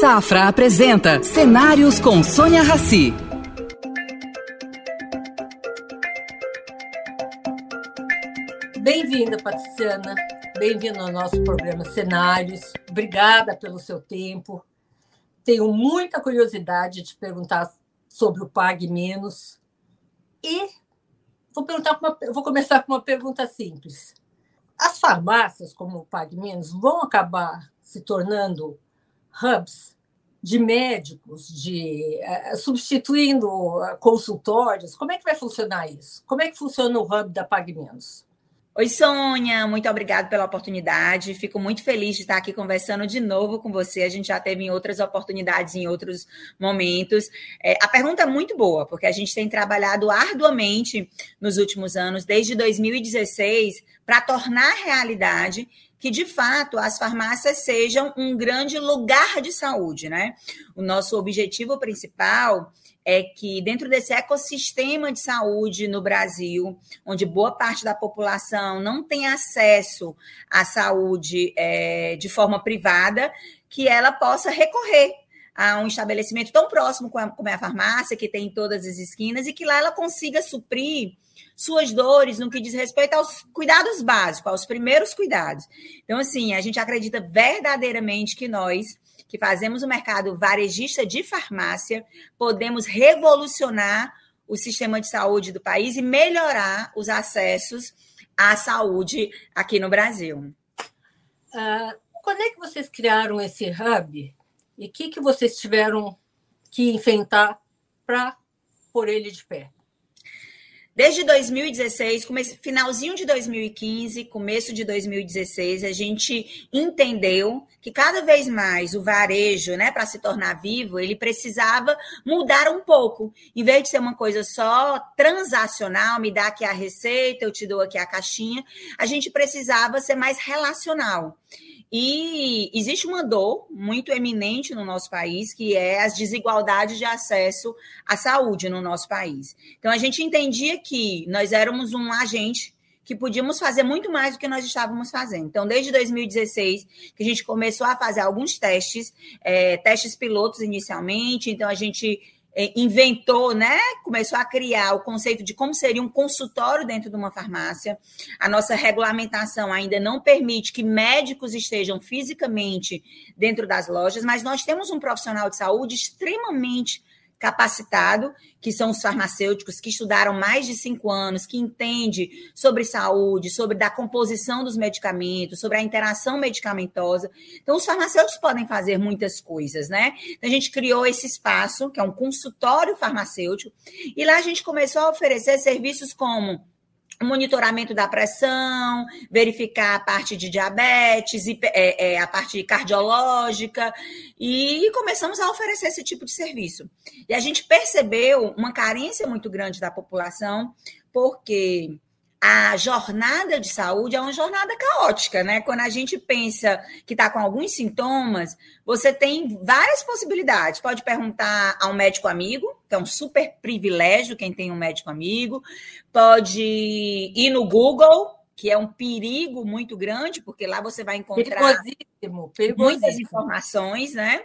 Safra apresenta Cenários com Sônia Rassi. Bem-vinda, Patriciana. Bem-vindo ao nosso programa Cenários. Obrigada pelo seu tempo. Tenho muita curiosidade de perguntar sobre o Pague Menos. E vou, perguntar uma, vou começar com uma pergunta simples. As farmácias, como o Pague Menos, vão acabar se tornando hubs de médicos, de uh, substituindo consultórios. Como é que vai funcionar isso? Como é que funciona o hub da Pague Menos? Oi, Sônia, muito obrigada pela oportunidade. Fico muito feliz de estar aqui conversando de novo com você. A gente já teve em outras oportunidades, em outros momentos. É, a pergunta é muito boa, porque a gente tem trabalhado arduamente nos últimos anos, desde 2016, para tornar realidade que de fato as farmácias sejam um grande lugar de saúde, né? O nosso objetivo principal é que dentro desse ecossistema de saúde no Brasil, onde boa parte da população não tem acesso à saúde é, de forma privada, que ela possa recorrer a um estabelecimento tão próximo como é a farmácia, que tem em todas as esquinas, e que lá ela consiga suprir suas dores no que diz respeito aos cuidados básicos, aos primeiros cuidados. Então, assim, a gente acredita verdadeiramente que nós que fazemos o mercado varejista de farmácia, podemos revolucionar o sistema de saúde do país e melhorar os acessos à saúde aqui no Brasil. Uh, quando é que vocês criaram esse hub e o que, que vocês tiveram que enfrentar para pôr ele de pé? Desde 2016, finalzinho de 2015, começo de 2016, a gente entendeu que cada vez mais o varejo, né, para se tornar vivo, ele precisava mudar um pouco. Em vez de ser uma coisa só transacional, me dá aqui a receita, eu te dou aqui a caixinha, a gente precisava ser mais relacional. E existe uma dor muito eminente no nosso país, que é as desigualdades de acesso à saúde no nosso país. Então, a gente entendia que nós éramos um agente que podíamos fazer muito mais do que nós estávamos fazendo. Então, desde 2016, que a gente começou a fazer alguns testes, é, testes pilotos inicialmente, então a gente inventou, né? Começou a criar o conceito de como seria um consultório dentro de uma farmácia. A nossa regulamentação ainda não permite que médicos estejam fisicamente dentro das lojas, mas nós temos um profissional de saúde extremamente capacitado, que são os farmacêuticos que estudaram mais de cinco anos, que entende sobre saúde, sobre da composição dos medicamentos, sobre a interação medicamentosa. Então, os farmacêuticos podem fazer muitas coisas, né? Então, a gente criou esse espaço, que é um consultório farmacêutico, e lá a gente começou a oferecer serviços como monitoramento da pressão, verificar a parte de diabetes, é, é, a parte cardiológica, e começamos a oferecer esse tipo de serviço. E a gente percebeu uma carência muito grande da população, porque a jornada de saúde é uma jornada caótica, né? Quando a gente pensa que está com alguns sintomas, você tem várias possibilidades. Pode perguntar a um médico amigo, que é um super privilégio quem tem um médico amigo. Pode ir no Google, que é um perigo muito grande, porque lá você vai encontrar perigosíssimo, perigosíssimo. muitas informações, né?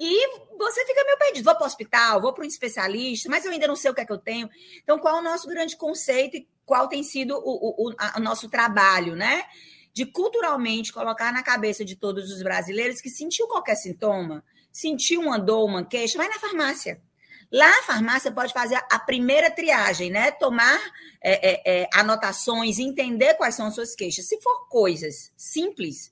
E você fica meio perdido. Vou para o hospital, vou para um especialista, mas eu ainda não sei o que é que eu tenho. Então, qual é o nosso grande conceito e qual tem sido o, o, o nosso trabalho, né? De culturalmente colocar na cabeça de todos os brasileiros que sentiu qualquer sintoma, sentiu uma dor, uma queixa, vai na farmácia. Lá a farmácia pode fazer a primeira triagem, né? Tomar é, é, é, anotações, entender quais são as suas queixas. Se for coisas simples,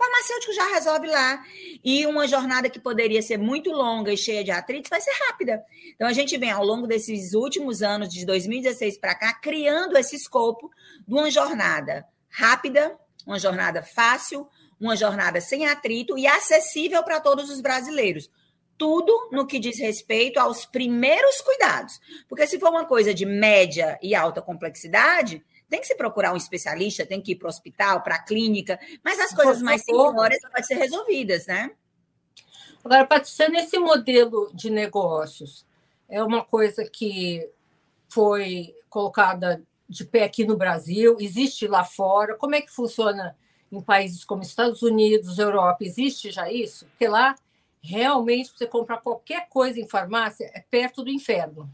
farmacêutico já resolve lá. E uma jornada que poderia ser muito longa e cheia de atritos vai ser rápida. Então, a gente vem, ao longo desses últimos anos, de 2016 para cá, criando esse escopo de uma jornada rápida, uma jornada fácil, uma jornada sem atrito e acessível para todos os brasileiros. Tudo no que diz respeito aos primeiros cuidados. Porque se for uma coisa de média e alta complexidade, tem que se procurar um especialista, tem que ir para o hospital, para a clínica, mas as coisas mais simplórias podem ser resolvidas, né? Agora, Patrícia, nesse modelo de negócios, é uma coisa que foi colocada de pé aqui no Brasil, existe lá fora? Como é que funciona em países como Estados Unidos, Europa? Existe já isso? Porque lá realmente você comprar qualquer coisa em farmácia é perto do inferno.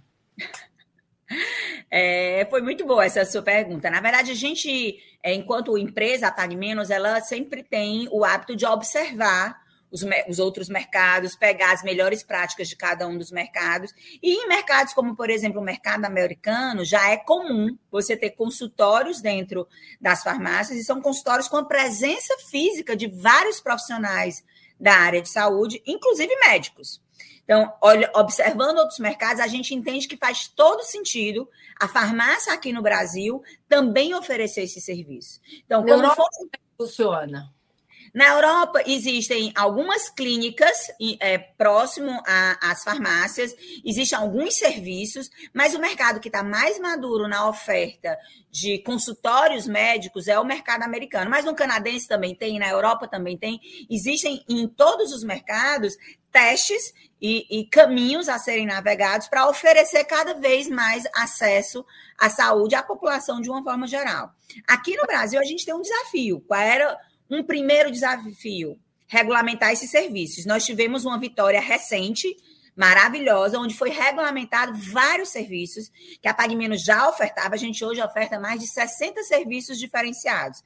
É, foi muito boa essa sua pergunta. Na verdade, a gente, é, enquanto empresa, a Pague Menos, ela sempre tem o hábito de observar os, os, outros mercados, pegar as melhores práticas de cada um dos mercados. E em mercados como, por exemplo, o mercado americano, já é comum você ter consultórios dentro das farmácias, e são consultórios com a presença física de vários profissionais da área de saúde, inclusive médicos. Então, olha, observando outros mercados, a gente entende que faz todo sentido a farmácia aqui no Brasil também oferecer esse serviço. Então, como for... funciona? Na Europa, existem algumas clínicas é, próximo às farmácias, existem alguns serviços, mas o mercado que está mais maduro na oferta de consultórios médicos é o mercado americano. Mas no canadense também tem, na Europa também tem. Existem em todos os mercados testes e, e caminhos a serem navegados para oferecer cada vez mais acesso à saúde à população de uma forma geral. Aqui no Brasil, a gente tem um desafio. Qual era um primeiro desafio: regulamentar esses serviços. Nós tivemos uma vitória recente, maravilhosa, onde foi regulamentado vários serviços que a PagMenos já ofertava. A gente hoje oferta mais de 60 serviços diferenciados,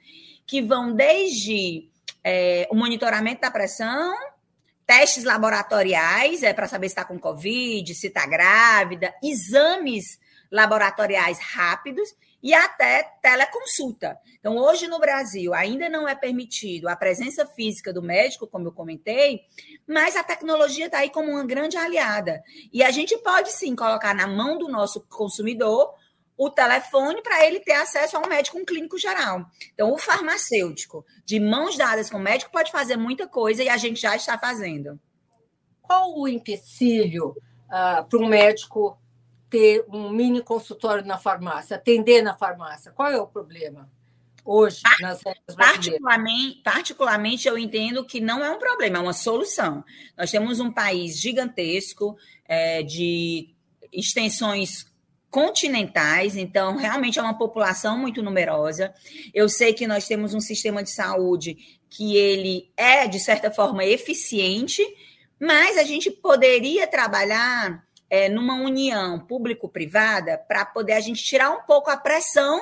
que vão desde é, o monitoramento da pressão, testes laboratoriais, é para saber se está com Covid, se está grávida, exames laboratoriais rápidos e até teleconsulta. Então, hoje no Brasil, ainda não é permitido a presença física do médico, como eu comentei, mas a tecnologia está aí como uma grande aliada. E a gente pode sim colocar na mão do nosso consumidor o telefone para ele ter acesso a um médico, um clínico geral. Então, o farmacêutico, de mãos dadas com o médico, pode fazer muita coisa e a gente já está fazendo. Qual o empecilho uh, para um médico ter um mini consultório na farmácia, atender na farmácia? Qual é o problema? Hoje, nas particularmente, particularmente, eu entendo que não é um problema, é uma solução. Nós temos um país gigantesco, é, de extensões continentais, então realmente é uma população muito numerosa. Eu sei que nós temos um sistema de saúde que ele é de certa forma eficiente, mas a gente poderia trabalhar é, numa união público-privada para poder a gente tirar um pouco a pressão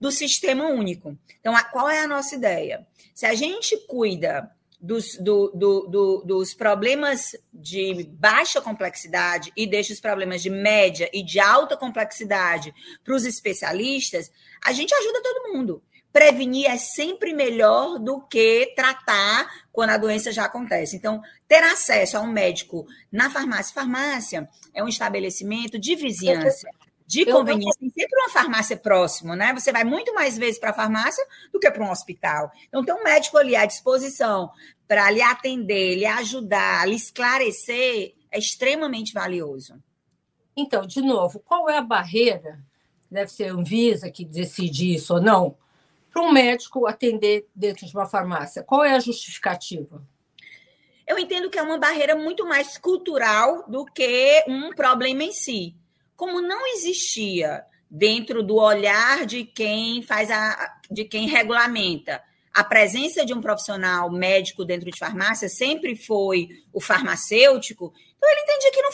do sistema único. Então, a, qual é a nossa ideia? Se a gente cuida dos, do, do, do, dos problemas de baixa complexidade e deixa os problemas de média e de alta complexidade para os especialistas, a gente ajuda todo mundo prevenir é sempre melhor do que tratar quando a doença já acontece. Então, ter acesso a um médico na farmácia, farmácia é um estabelecimento de vizinhança, de conveniência. Tem sempre uma farmácia próximo, né? Você vai muito mais vezes para a farmácia do que para um hospital. Então, ter um médico ali à disposição para lhe atender, lhe ajudar, lhe esclarecer, é extremamente valioso. Então, de novo, qual é a barreira? Deve ser a Anvisa que decide isso ou não para um médico atender dentro de uma farmácia? Qual é a justificativa? Eu entendo que é uma barreira muito mais cultural do que um problema em si. Como não existia dentro do olhar de quem faz a de quem regulamenta a presença de um profissional médico dentro de farmácia sempre foi o farmacêutico, então ele entendia que não,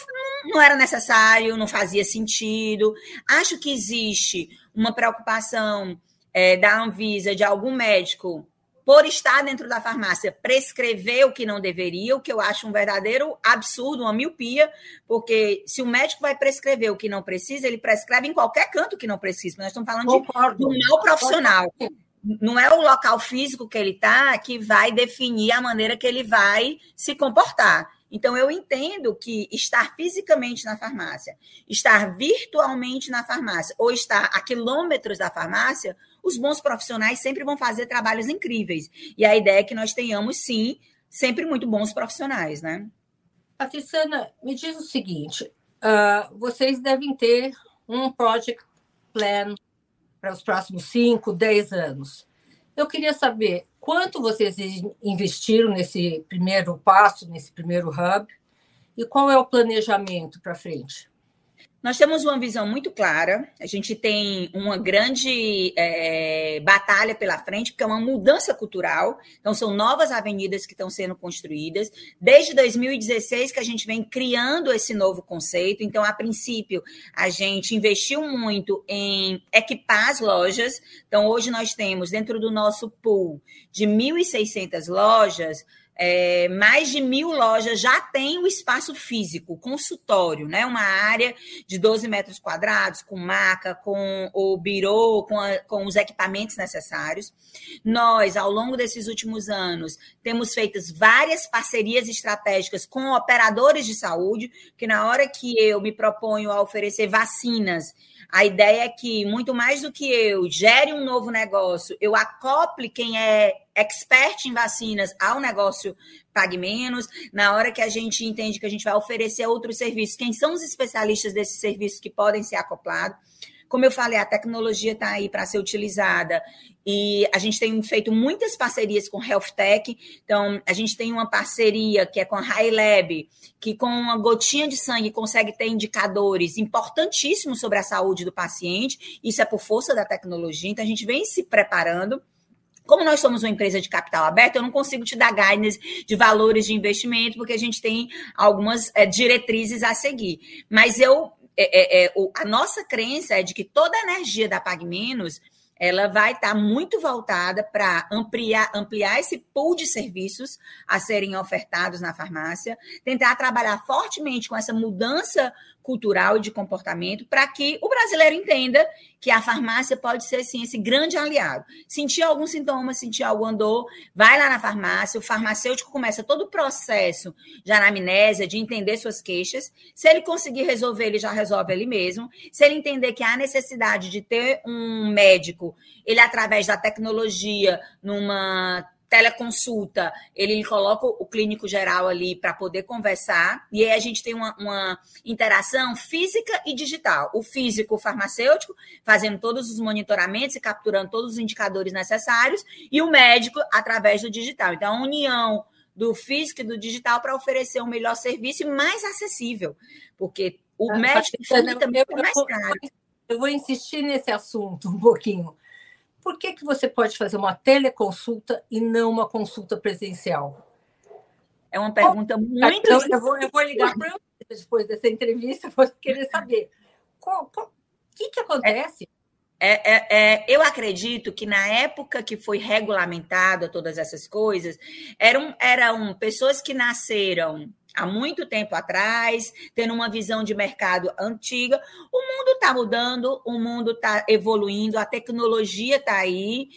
não era necessário, não fazia sentido. Acho que existe uma preocupação é, da Anvisa, de algum médico, por estar dentro da farmácia, prescrever o que não deveria, o que eu acho um verdadeiro absurdo, uma miopia, porque se o médico vai prescrever o que não precisa, ele prescreve em qualquer canto que não precisa. Nós estamos falando Concordo. de um mal profissional. Não é o local físico que ele está que vai definir a maneira que ele vai se comportar. Então, eu entendo que estar fisicamente na farmácia, estar virtualmente na farmácia, ou estar a quilômetros da farmácia, os bons profissionais sempre vão fazer trabalhos incríveis. E a ideia é que nós tenhamos, sim, sempre muito bons profissionais, né? Patriciana, me diz o seguinte: uh, vocês devem ter um project plan para os próximos 5, 10 anos. Eu queria saber quanto vocês investiram nesse primeiro passo, nesse primeiro hub, e qual é o planejamento para frente? Nós temos uma visão muito clara, a gente tem uma grande é, batalha pela frente, porque é uma mudança cultural, então são novas avenidas que estão sendo construídas. Desde 2016 que a gente vem criando esse novo conceito, então, a princípio, a gente investiu muito em equipar as lojas, então hoje nós temos dentro do nosso pool de 1.600 lojas, é, mais de mil lojas já têm o espaço físico, consultório, né? Uma área de 12 metros quadrados, com maca, com o birô, com, a, com os equipamentos necessários. Nós, ao longo desses últimos anos, temos feito várias parcerias estratégicas com operadores de saúde, que na hora que eu me proponho a oferecer vacinas a ideia é que, muito mais do que eu gere um novo negócio, eu acople quem é expert em vacinas ao negócio Pague Menos. Na hora que a gente entende que a gente vai oferecer outros serviços, quem são os especialistas desses serviços que podem ser acoplados? Como eu falei, a tecnologia está aí para ser utilizada e a gente tem feito muitas parcerias com Health Tech. Então, a gente tem uma parceria que é com a High Lab, que com uma gotinha de sangue consegue ter indicadores importantíssimos sobre a saúde do paciente. Isso é por força da tecnologia. Então, a gente vem se preparando. Como nós somos uma empresa de capital aberto, eu não consigo te dar guidance de valores de investimento, porque a gente tem algumas é, diretrizes a seguir. Mas eu é, é, a nossa crença é de que toda a energia da Pag Menos ela vai estar tá muito voltada para ampliar, ampliar esse pool de serviços a serem ofertados na farmácia, tentar trabalhar fortemente com essa mudança cultural e de comportamento para que o brasileiro entenda que a farmácia pode ser sim esse grande aliado. Sentir algum sintoma, sentir algo andou, vai lá na farmácia, o farmacêutico começa todo o processo de anamnésia, de entender suas queixas. Se ele conseguir resolver, ele já resolve ele mesmo. Se ele entender que há necessidade de ter um médico, ele através da tecnologia, numa teleconsulta, ele coloca o clínico geral ali para poder conversar, e aí a gente tem uma, uma, interação física e digital. O físico, o farmacêutico, fazendo todos os monitoramentos e capturando todos os indicadores necessários, e o médico através do digital. Então, a união do físico e do digital para oferecer um melhor serviço e mais acessível, porque o ah, médico também é mais caro. Eu vou insistir nesse assunto um pouquinho por que, que você pode fazer uma teleconsulta e não uma consulta presencial? É uma pergunta muito. Então, eu, vou, eu vou ligar para você depois dessa entrevista, vou querer saber. O que, que acontece? É, é, é, eu acredito que na época que foi regulamentada todas essas coisas, eram, eram pessoas que nasceram há muito tempo atrás, tendo uma visão de mercado antiga. O mundo está mudando, o mundo está evoluindo, a tecnologia está aí.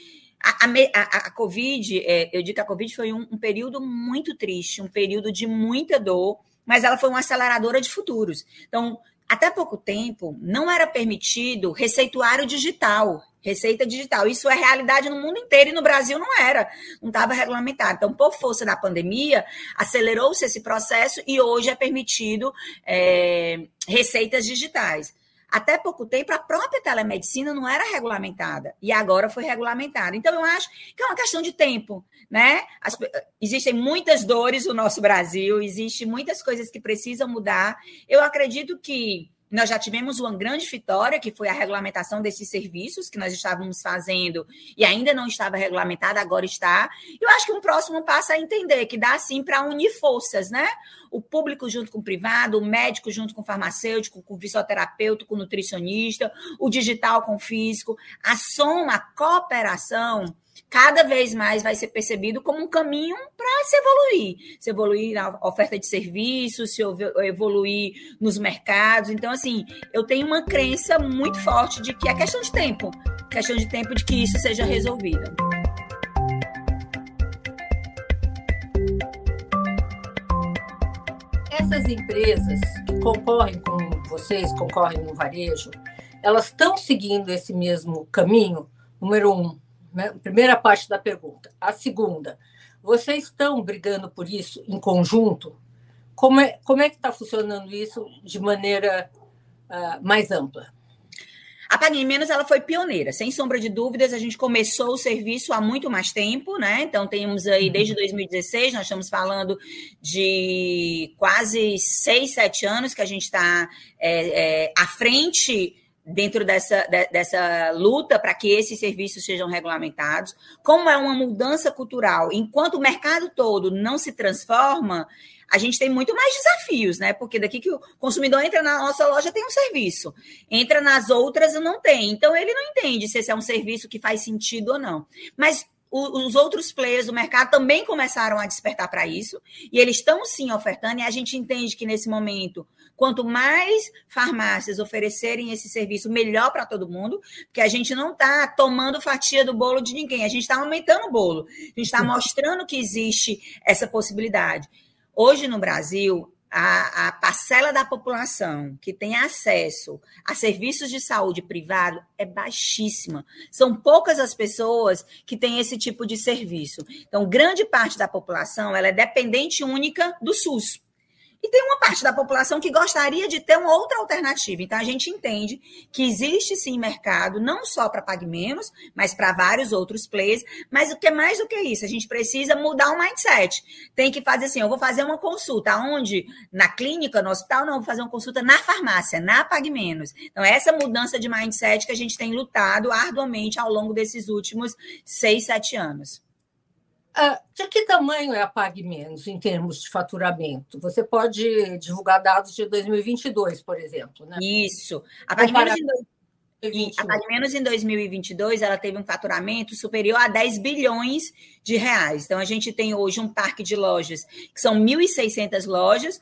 A, a, a, Covid, é, eu digo que a Covid foi um, um período muito triste, um período de muita dor, mas ela foi uma aceleradora de futuros. Então, até pouco tempo, não era permitido receituário digital, receita digital. Isso é realidade no mundo inteiro e no Brasil não era, não estava regulamentado. Então, por força da pandemia, acelerou-se esse processo e hoje é permitido é, receitas digitais. Até pouco tempo, a própria telemedicina não era regulamentada e agora foi regulamentada. Então, eu acho que é uma questão de tempo, né? As, existem muitas dores no nosso Brasil, existem muitas coisas que precisam mudar. Eu acredito que nós já tivemos uma grande vitória, que foi a regulamentação desses serviços que nós estávamos fazendo e ainda não estava regulamentada, agora está. Eu acho que um próximo passo é entender que dá sim para unir forças, né? O público junto com o privado, o médico junto com o farmacêutico, com o fisioterapeuta, com o nutricionista, o digital com o físico. A soma, a cooperação cada vez mais vai ser percebido como um caminho para se evoluir. Se evoluir na oferta de serviços, se evoluir nos mercados. Então, assim, eu tenho uma crença muito forte de que é questão de tempo questão de tempo de que isso seja resolvido. Essas empresas que concorrem com vocês, concorrem no varejo, elas estão seguindo esse mesmo caminho? Número um, né? Primeira parte da pergunta. A segunda, vocês estão brigando por isso em conjunto? Como é, como é que está funcionando isso de maneira uh, mais ampla? A Pague Menos ela foi pioneira, sem sombra de dúvidas. A gente começou o serviço há muito mais tempo, né? Então temos aí desde 2016, nós estamos falando de quase seis, sete anos que a gente está é, é, à frente dentro dessa, de, dessa luta para que esses serviços sejam regulamentados. Como é uma mudança cultural, enquanto o mercado todo não se transforma, a gente tem muito mais desafios, né? Porque daqui que o consumidor entra na nossa loja tem um serviço, entra nas outras não tem. Então ele não entende se esse é um serviço que faz sentido ou não. Mas os outros players do mercado também começaram a despertar para isso, e eles estão sim ofertando, e a gente entende que nesse momento, quanto mais farmácias oferecerem esse serviço, melhor para todo mundo, porque a gente não está tomando fatia do bolo de ninguém, a gente está aumentando o bolo, a gente está mostrando que existe essa possibilidade. Hoje no Brasil, a, a, parcela da população que tem acesso a serviços de saúde privado é baixíssima. São poucas as pessoas que têm esse tipo de serviço. Então, grande parte da população ela é dependente única do SUS. E tem uma parte da população que gostaria de ter uma outra alternativa. Então, a gente entende que existe sim mercado, não só para Pague Menos, mas para vários outros players. Mas o que é mais do que isso? A gente precisa mudar o mindset. Tem que fazer assim: eu vou fazer uma consulta. Onde? Na clínica, no hospital, não, vou fazer uma consulta na farmácia, na Pague Menos. Então, essa mudança de mindset que a gente tem lutado arduamente ao longo desses últimos seis, sete anos. Ah, de que tamanho é a Pague Menos em termos de faturamento? Você pode divulgar dados de 2022, por exemplo, né? Isso. A Pague, Menos em, a Pague Menos em 2022 ela teve um faturamento superior a 10 bilhões de reais. Então, a gente tem hoje um parque de lojas que são 1.600 lojas,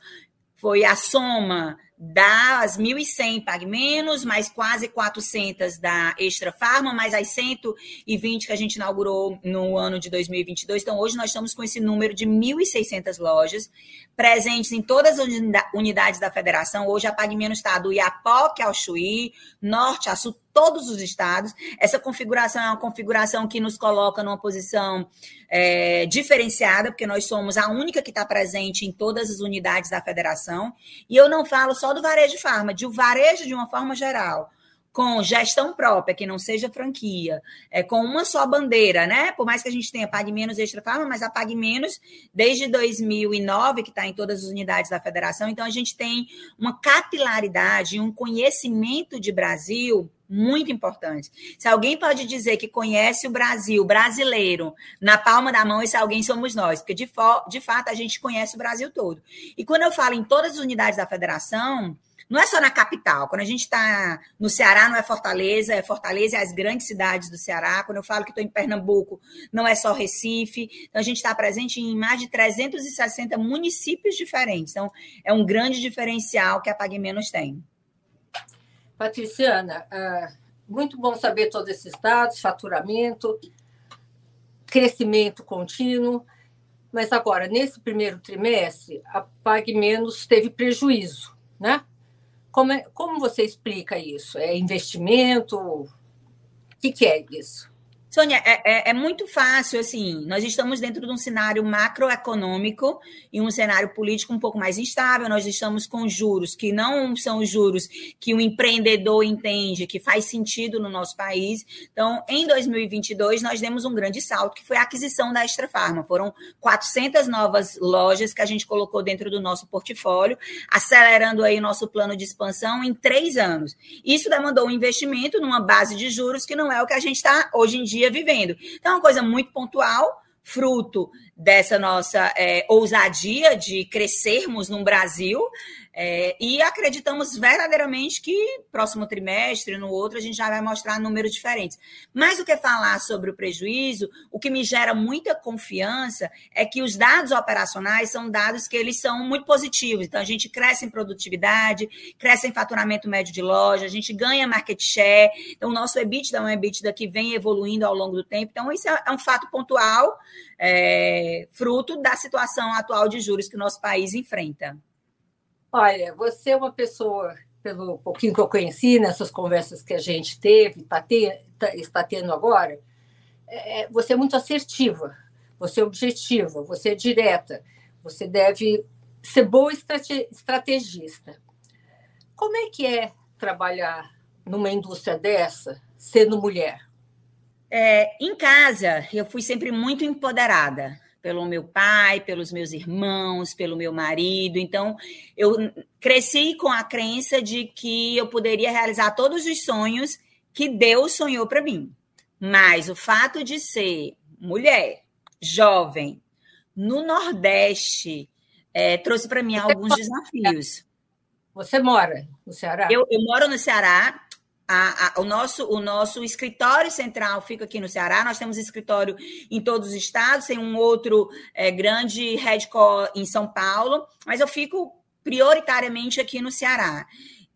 foi a soma das 1.100 Pague Menos, mais quase 400 da Extra Farma, mais as 120 que a gente inaugurou no ano de 2022. Então, hoje nós estamos com esse número de 1.600 lojas presentes em todas as unidades da federação. Hoje a Pague Menos está do Iapoque ao Chuí, norte a sul, todos os estados. Essa configuração é uma configuração que nos coloca numa posição é, diferenciada, porque nós somos a única que está presente em todas as unidades da federação. E eu não falo só do varejo farma, de o varejo de uma forma geral com gestão própria, que não seja franquia, é, com uma só bandeira, né? Por mais que a gente tenha Pague Menos Extra Farma, mas a Pague Menos desde 2009, que está em todas as unidades da federação, então a gente tem uma capilaridade, um conhecimento de Brasil muito importante. Se alguém pode dizer que conhece o Brasil brasileiro na palma da mão, esse alguém somos nós, porque de, de fato a gente conhece o Brasil todo. E quando eu falo em todas as unidades da federação, não é só na capital. Quando a gente está no Ceará, não é Fortaleza, é Fortaleza e as grandes cidades do Ceará. Quando eu falo que estou em Pernambuco, não é só Recife. Então, a gente está presente em mais de 360 municípios diferentes. Então, é um grande diferencial que a Pague Menos tem. Patriciana, é, muito bom saber todos esses dados, faturamento, crescimento contínuo. Mas agora, nesse primeiro trimestre, a Pague Menos teve prejuízo, né? Como, é, como você explica isso? É investimento? O que, que é isso? Sônia, é, é, é, muito fácil, assim, nós estamos dentro de um cenário macroeconômico e um cenário político um pouco mais instável, nós estamos com juros que não são juros que o empreendedor entende que faz sentido no nosso país. Então, em 2022, nós demos um grande salto, que foi a aquisição da Extra Farma. Foram 400 novas lojas que a gente colocou dentro do nosso portfólio, acelerando aí o nosso plano de expansão em três anos. Isso demandou um investimento numa base de juros que não é o que a gente está hoje em dia dia vivendo. Então, é uma coisa muito pontual, fruto dessa nossa é, ousadia de crescermos no Brasil é, e acreditamos verdadeiramente que próximo trimestre, no outro, a gente já vai mostrar números diferentes. Mais do que falar sobre o prejuízo, o que me gera muita confiança é que os dados operacionais são dados que eles são muito positivos. Então, a gente cresce em produtividade, cresce em faturamento médio de loja, a gente ganha market share. Então, o nosso EBITDA é um EBITDA que vem evoluindo ao longo do tempo. Então, isso é, é um fato pontual, é, fruto da situação atual de juros que o nosso país enfrenta. Olha, você é uma pessoa, pelo pouquinho que eu conheci nessas conversas que a gente teve, tá te, tá, está tendo agora, é, é, você é muito assertiva, você é objetiva, você é direta, você deve ser boa estrate, estrategista. Como é que é trabalhar numa indústria dessa, sendo mulher? É, em casa, eu fui sempre muito empoderada pelo meu pai, pelos meus irmãos, pelo meu marido. Então, eu cresci com a crença de que eu poderia realizar todos os sonhos que Deus sonhou para mim. Mas o fato de ser mulher, jovem, no Nordeste, é, trouxe para mim alguns desafios. Você mora no Ceará? Eu, eu moro no Ceará. A, a, o, nosso, o nosso escritório central fica aqui no Ceará. Nós temos escritório em todos os estados, tem um outro é, grande headquarter em São Paulo, mas eu fico prioritariamente aqui no Ceará.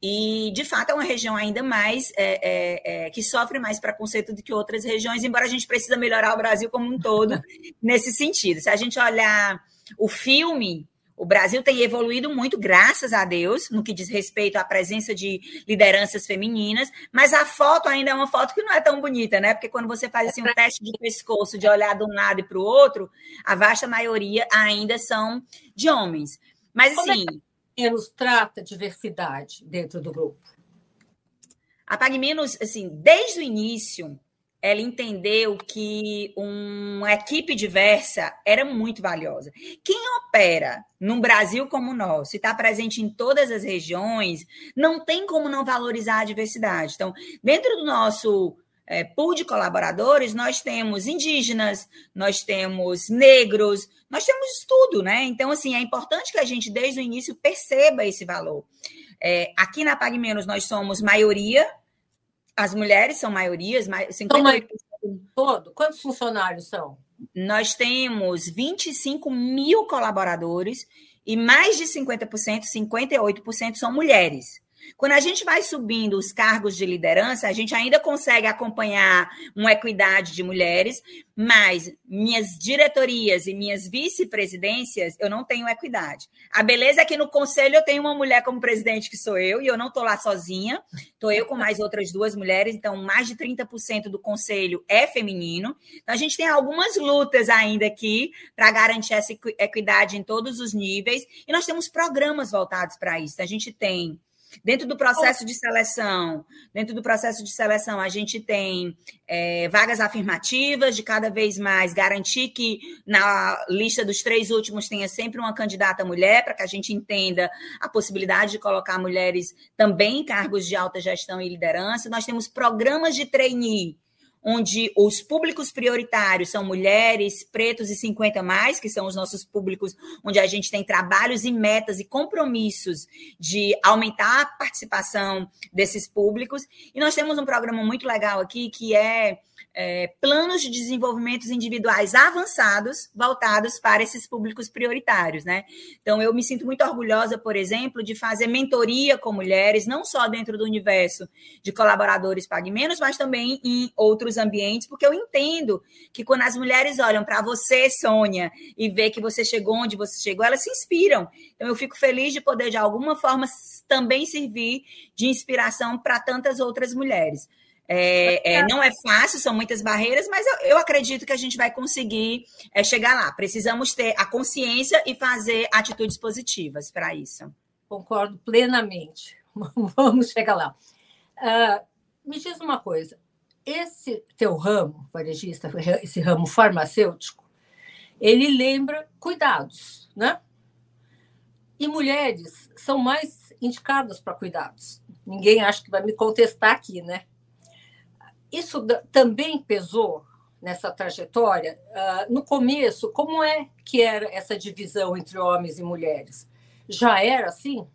E, de fato, é uma região ainda mais é, é, que sofre mais preconceito do que outras regiões, embora a gente precisa melhorar o Brasil como um todo nesse sentido. Se a gente olhar o filme o Brasil tem evoluído muito, graças a Deus, no que diz respeito à presença de lideranças femininas, mas a foto ainda é uma foto que não é tão bonita, né? Porque quando você faz assim, um teste de pescoço, de olhar de um lado e para o outro, a vasta maioria ainda são de homens. Mas assim. Como é nos trata diversidade dentro do grupo? A Pague Menos, assim, desde o início, ela entendeu que uma equipe diversa era muito valiosa. Quem opera num Brasil como o nosso e está presente em todas as regiões, não tem como não valorizar a diversidade. Então, dentro do nosso é, pool de colaboradores, nós temos indígenas, nós temos negros, nós temos tudo, né? Então, assim, é importante que a gente, desde o início, perceba esse valor. É, aqui na Pague Menos, nós somos maioria, as mulheres são maiorias, 58%. todo? Quantos funcionários são? Nós temos 25 mil colaboradores e mais de 50%, 58% são mulheres. Quando a gente vai subindo os cargos de liderança, a gente ainda consegue acompanhar uma equidade de mulheres, mas minhas diretorias e minhas vice-presidências, eu não tenho equidade. A beleza é que no conselho eu tenho uma mulher como presidente, que sou eu, e eu não estou lá sozinha, estou eu com mais outras duas mulheres, então mais de 30% do conselho é feminino. Então a gente tem algumas lutas ainda aqui para garantir essa equidade em todos os níveis, e nós temos programas voltados para isso. A gente tem Dentro do processo de seleção, dentro do processo de seleção, a gente tem é, vagas afirmativas de cada vez mais garantir que na lista dos três últimos tenha sempre uma candidata mulher, para que a gente entenda a possibilidade de colocar mulheres também em cargos de alta gestão e liderança. Nós temos programas de trainee onde os públicos prioritários são mulheres, pretos e 50 mais, que são os nossos públicos onde a gente tem trabalhos e metas e compromissos de aumentar a participação desses públicos. E nós temos um programa muito legal aqui que é é, planos de desenvolvimento individuais avançados voltados para esses públicos prioritários, né? Então, eu me sinto muito orgulhosa, por exemplo, de fazer mentoria com mulheres, não só dentro do universo de colaboradores Pague Menos, mas também em outros ambientes, porque eu entendo que quando as mulheres olham para você, Sônia, e vê que você chegou onde você chegou, elas se inspiram. Então, eu fico feliz de poder, de alguma forma, também servir de inspiração para tantas outras mulheres. É, é, não é fácil, são muitas barreiras, mas eu, eu acredito que a gente vai conseguir é, chegar lá. Precisamos ter a consciência e fazer atitudes positivas para isso. Concordo plenamente. Vamos chegar lá. Uh, me diz uma coisa: esse teu ramo, varejista, esse ramo farmacêutico, ele lembra cuidados, né? E mulheres são mais indicadas para cuidados. Ninguém acha que vai me contestar aqui, né? Isso também pesou nessa trajetória? Uh, no começo, como é que era essa divisão entre homens e mulheres? Já era assim?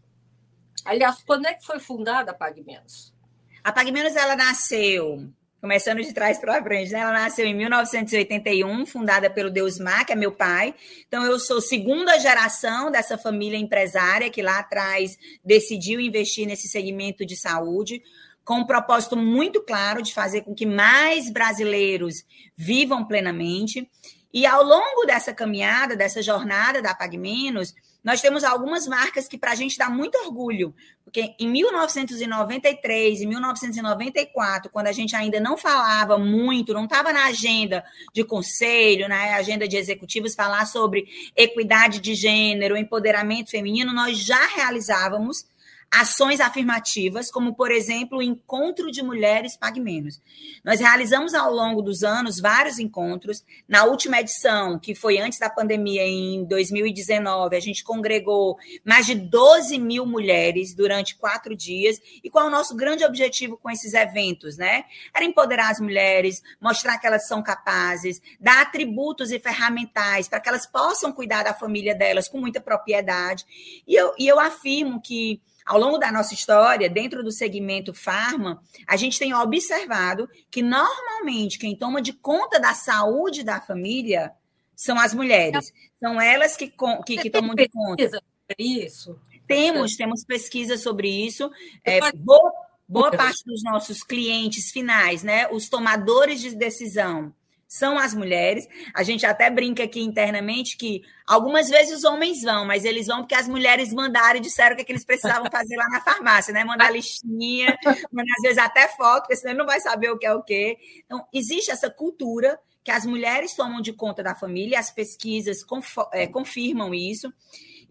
Aliás, quando é que foi fundada a Pague Menos? A Pague Menos ela nasceu, começando de trás para frente, né? ela nasceu em 1981, fundada pelo Deusmar, que é meu pai. Então, eu sou segunda geração dessa família empresária que lá atrás decidiu investir nesse segmento de saúde com um propósito muito claro de fazer com que mais brasileiros vivam plenamente. E ao longo dessa caminhada, dessa jornada da Pague Menos, nós temos algumas marcas que para a gente dá muito orgulho, porque em 1993 e 1994, quando a gente ainda não falava muito, não estava na agenda de conselho, na agenda de executivos, falar sobre equidade de gênero, empoderamento feminino, nós já realizávamos ações afirmativas, como, por exemplo, o Encontro de Mulheres Pague Menos. Nós realizamos ao longo dos anos vários encontros. Na última edição, que foi antes da pandemia, em 2019, a gente congregou mais de 12 mil mulheres durante quatro dias. E qual é o nosso grande objetivo com esses eventos, né? Era empoderar as mulheres, mostrar que elas são capazes, dar atributos e ferramentais para que elas possam cuidar da família delas com muita propriedade. E eu, e eu afirmo que ao longo da nossa história, dentro do segmento farma, a gente tem observado que normalmente quem toma de conta da saúde da família são as mulheres. São elas que, que, que tomam de conta. Isso. Temos, temos pesquisa sobre isso. É, boa, boa parte dos nossos clientes finais, né, os tomadores de decisão, são as mulheres. A gente até brinca aqui internamente que algumas vezes os homens vão, mas eles vão porque as mulheres mandaram e disseram o que, é que eles precisavam fazer lá na farmácia, né? Mandar listinha, mandar às vezes até foto, porque senão ele não vai saber o que é o quê. Então, existe essa cultura que as mulheres tomam de conta da família, as pesquisas é, confirmam isso.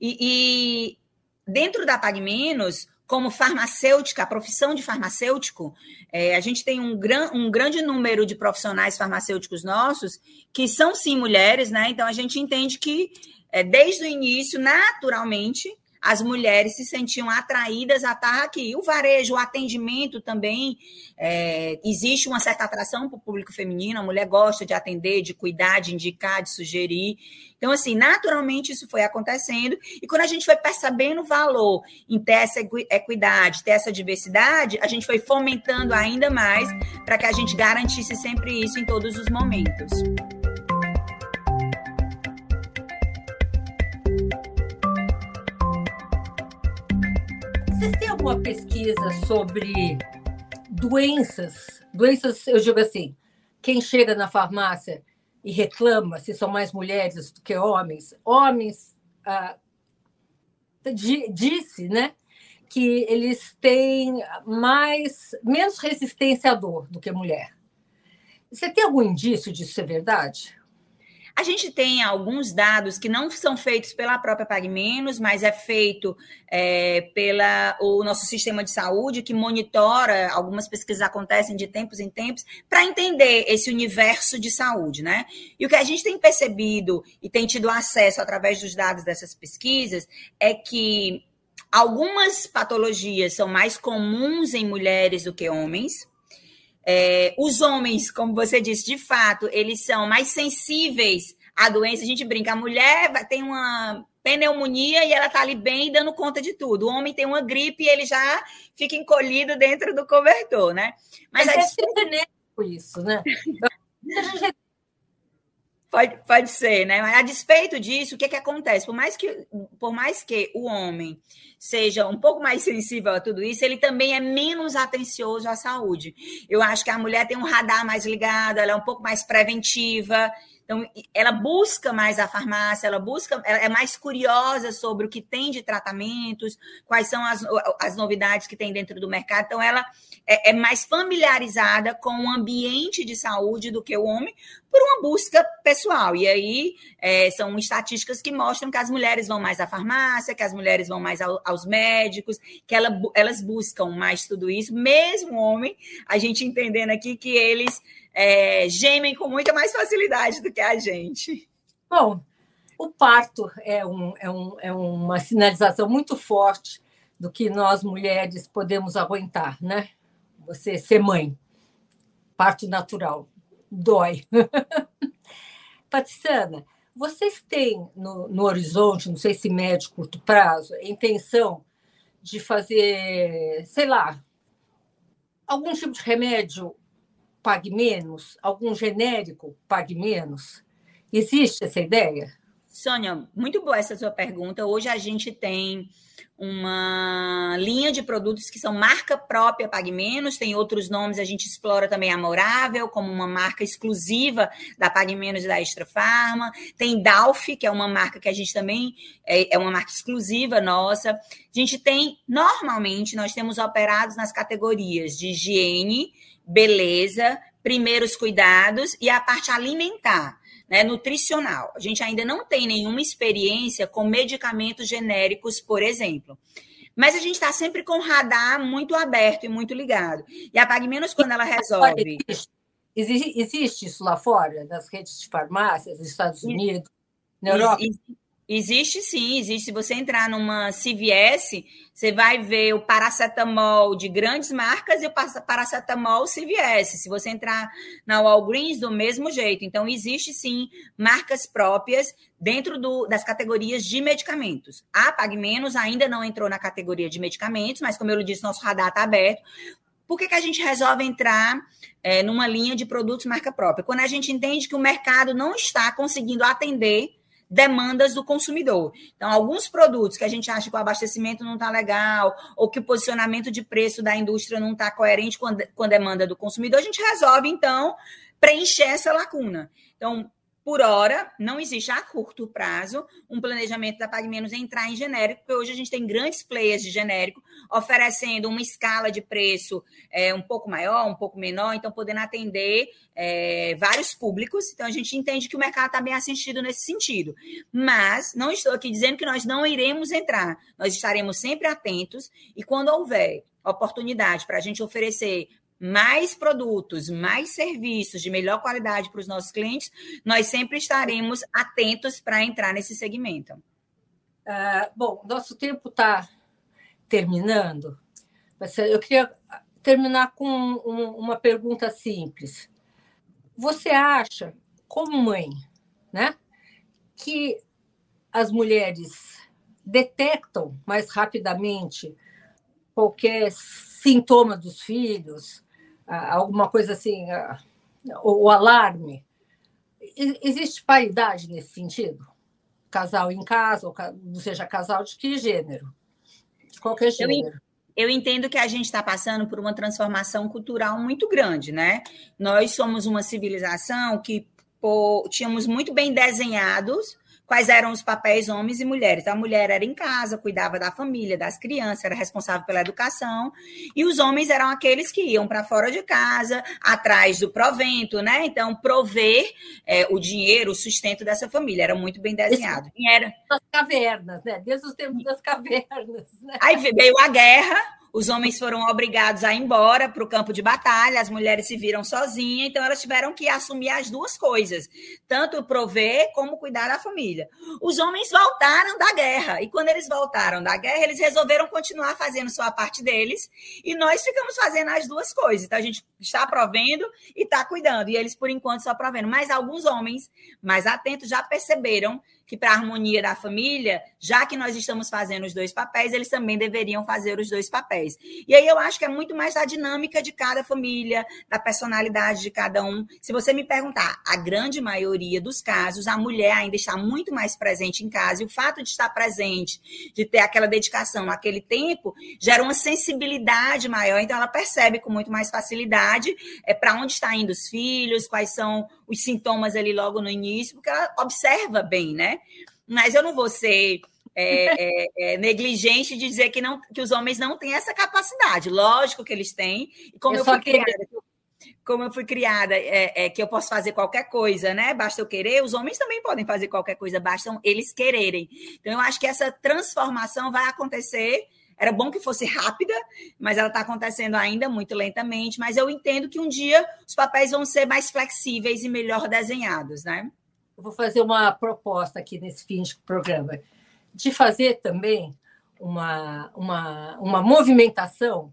E, e dentro da Pag Menos, como farmacêutica, a profissão de farmacêutico, é, a gente tem um, gran, um grande número de profissionais farmacêuticos nossos que são sim mulheres, né? Então a gente entende que é, desde o início, naturalmente, as mulheres se sentiam atraídas a estar aqui. O varejo, o atendimento também, é, existe uma certa atração para o público feminino, a mulher gosta de atender, de cuidar, de indicar, de sugerir. Então, assim, naturalmente isso foi acontecendo, e quando a gente foi percebendo o valor em ter essa equidade, ter essa diversidade, a gente foi fomentando ainda mais para que a gente garantisse sempre isso em todos os momentos. Vocês têm alguma pesquisa sobre doenças? Doenças, eu digo assim, quem chega na farmácia e reclama se são mais mulheres do que homens, homens ah, disse, né, que eles têm mais menos resistência à dor do que mulher. Você tem algum indício disso ser verdade? A gente tem alguns dados que não são feitos pela própria PagMenos, mas é feito é, pela o nosso sistema de saúde, que monitora, algumas pesquisas acontecem de tempos em tempos, para entender esse universo de saúde, né? E o que a gente tem percebido e tem tido acesso através dos dados dessas pesquisas é que algumas patologias são mais comuns em mulheres do que homens, é, os homens, como você disse, de fato, eles são mais sensíveis à doença. A gente brinca, a mulher tem uma pneumonia e ela tá ali bem dando conta de tudo. O homem tem uma gripe e ele já fica encolhido dentro do cobertor, né? Mas, Mas é a... genético isso, né? Pode, pode ser, né? Mas a despeito disso, o que, que acontece? Por mais que, por mais que o homem seja um pouco mais sensível a tudo isso, ele também é menos atencioso à saúde. Eu acho que a mulher tem um radar mais ligado, ela é um pouco mais preventiva, então, ela busca mais a farmácia, ela busca, ela é mais curiosa sobre o que tem de tratamentos, quais são as, as novidades que tem dentro do mercado. Então, ela é, é mais familiarizada com o ambiente de saúde do que o homem, por uma busca pessoal. E aí é, são estatísticas que mostram que as mulheres vão mais à farmácia, que as mulheres vão mais ao, aos médicos, que ela, elas buscam mais tudo isso, mesmo homem, a gente entendendo aqui que eles é, gemem com muita mais facilidade do que a gente. Bom, o parto é, um, é, um, é uma sinalização muito forte do que nós mulheres podemos aguentar, né? Você ser mãe, parto natural, dói. Patriciana, vocês têm no, no, horizonte, não sei se médio, curto prazo, intenção de fazer, sei lá, algum tipo de remédio pague menos? Algum genérico pague menos? Existe essa ideia? Sônia, muito boa essa sua pergunta. Hoje a gente tem uma linha de produtos que são marca própria Pague Menos, tem outros nomes, a gente explora também a Morável como uma marca exclusiva da Pague Menos e da Extra Farma, tem Dalf, que é uma marca que a gente também é, é uma marca exclusiva nossa. A gente tem, normalmente, nós temos operados nas categorias de higiene, beleza, primeiros cuidados e a parte alimentar, né, nutricional. A gente ainda não tem nenhuma experiência com medicamentos genéricos, por exemplo. Mas a gente está sempre com o radar muito aberto e muito ligado. E a Pague Menos, quando ela resolve. Existe, existe isso lá fora, nas redes de farmácias, nos Estados Unidos, na Europa? Existe sim, existe. Se você entrar numa CVS, você vai ver o paracetamol de grandes marcas e o paracetamol CVS. Se você entrar na Walgreens, do mesmo jeito. Então, existe sim marcas próprias dentro do, das categorias de medicamentos. A Pag Menos ainda não entrou na categoria de medicamentos, mas como eu disse, nosso radar está aberto. Por que, que a gente resolve entrar é, numa linha de produtos marca própria? Quando a gente entende que o mercado não está conseguindo atender demandas do consumidor. Então, alguns produtos que a gente acha que o abastecimento não está legal, ou que o posicionamento de preço da indústria não está coerente com a, com demanda do consumidor, a gente resolve, então, preencher essa lacuna. Então, por hora, não existe a curto prazo um planejamento da Pag Menos entrar em genérico, porque hoje a gente tem grandes players de genérico oferecendo uma escala de preço é, um pouco maior, um pouco menor, então podendo atender é, vários públicos. Então a gente entende que o mercado está bem assistido nesse sentido. Mas não estou aqui dizendo que nós não iremos entrar, nós estaremos sempre atentos e quando houver oportunidade para a gente oferecer mais produtos, mais serviços de melhor qualidade para os nossos clientes, nós sempre estaremos atentos para entrar nesse segmento. Uh, bom, nosso tempo está terminando. Eu queria terminar com uma pergunta simples. Você acha, como mãe, né, que as mulheres detectam mais rapidamente qualquer sintoma dos filhos, alguma coisa assim, o, alarme. Existe paridade nesse sentido? Casal em casa, ou seja, casal de que gênero? De qualquer gênero. Eu, eu entendo que a gente está passando por uma transformação cultural muito grande, né? Nós somos uma civilização que pô, tínhamos muito bem desenhados quais eram os papéis homens e mulheres. A mulher era em casa, cuidava da família, das crianças, era responsável pela educação, e os homens eram aqueles que iam para fora de casa, atrás do provento, né? Então, prover é, o dinheiro, o sustento dessa família. Era muito bem desenhado. E era... Das cavernas, né? Desde os tempos das cavernas. Né? Aí veio a guerra os homens foram obrigados a ir embora para o campo de batalha, as mulheres se viram sozinhas, então elas tiveram que assumir as duas coisas, tanto prover como cuidar da família. Os homens voltaram da guerra, e quando eles voltaram da guerra, eles resolveram continuar fazendo sua parte deles, e nós ficamos fazendo as duas coisas. Então a gente está provendo e está cuidando, e eles por enquanto só provendo. Mas alguns homens mais atentos já perceberam que para a harmonia da família, já que nós estamos fazendo os dois papéis, eles também deveriam fazer os dois papéis. E aí eu acho que é muito mais da dinâmica de cada família, da personalidade de cada um. Se você me perguntar, a grande maioria dos casos, a mulher ainda está muito mais presente em casa, e o fato de estar presente, de ter aquela dedicação, aquele tempo, gera uma sensibilidade maior, então ela percebe com muito mais facilidade é, para onde está indo os filhos, quais são os sintomas ali logo no início, porque ela observa bem, né? Mas eu não vou ser é, é, é, negligente de dizer que, não, que os homens não têm essa capacidade. Lógico que eles têm. E como eu, eu fui criada, como eu fui criada, é, é, que eu posso fazer qualquer coisa, né? Basta eu querer, os homens também podem fazer qualquer coisa, basta eles quererem. Então, eu acho que essa transformação vai acontecer. Era bom que fosse rápida, mas ela está acontecendo ainda muito lentamente. Mas eu entendo que um dia os papéis vão ser mais flexíveis e melhor desenhados, né? eu vou fazer uma proposta aqui nesse fim de programa, de fazer também uma, uma, uma movimentação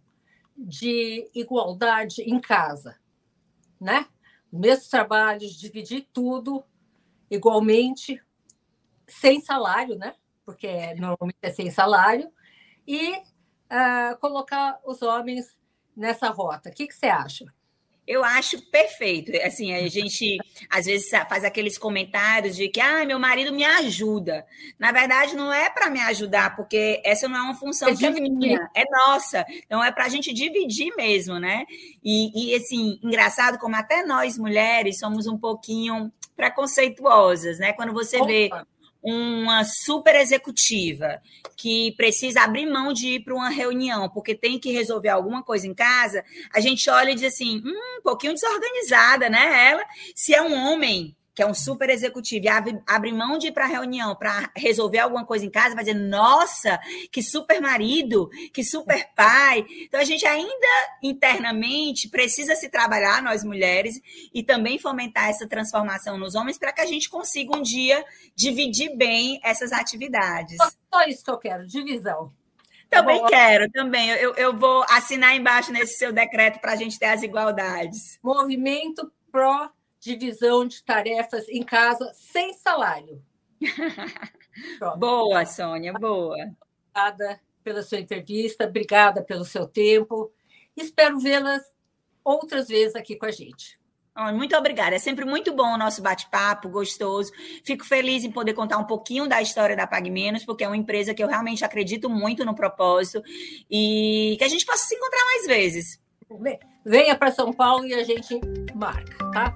de igualdade em casa, né? Mesmos trabalhos, dividir tudo igualmente, sem salário, né? Porque normalmente é sem salário, e uh, colocar os homens nessa rota. O que, que você acha? Eu acho perfeito. Assim, a gente às vezes faz aqueles comentários de que ah, meu marido me ajuda. Na verdade, não é para me ajudar, porque essa não é uma função é minha, é nossa. Então é para a gente dividir mesmo, né? E, e assim, engraçado como até nós mulheres somos um pouquinho preconceituosas, né? Quando você Opa. vê uma super executiva que precisa abrir mão de ir para uma reunião porque tem que resolver alguma coisa em casa, a gente olha e diz assim, hum, um pouquinho desorganizada, né? Ela, se é um homem que é um super executivo, e abre, abre mão de ir para reunião para resolver alguma coisa em casa, vai dizer, nossa, que super marido, que super pai. Então, a gente ainda internamente precisa se trabalhar, nós mulheres, e também fomentar essa transformação nos homens para que a gente consiga um dia dividir bem essas atividades. Só isso que eu quero, divisão. Também quero, também. Eu, eu vou assinar embaixo nesse seu decreto para a gente ter as igualdades. Movimento pró divisão de tarefas em casa sem salário. boa, Sônia, boa. Obrigada pela sua entrevista, obrigada pelo seu tempo. Espero vê-las outras vezes aqui com a gente. Muito obrigada. É sempre muito bom o nosso bate-papo, gostoso. Fico feliz em poder contar um pouquinho da história da Pag Menos, porque é uma empresa que eu realmente acredito muito no propósito e que a gente possa se encontrar mais vezes. Venha para São Paulo e a gente marca, tá?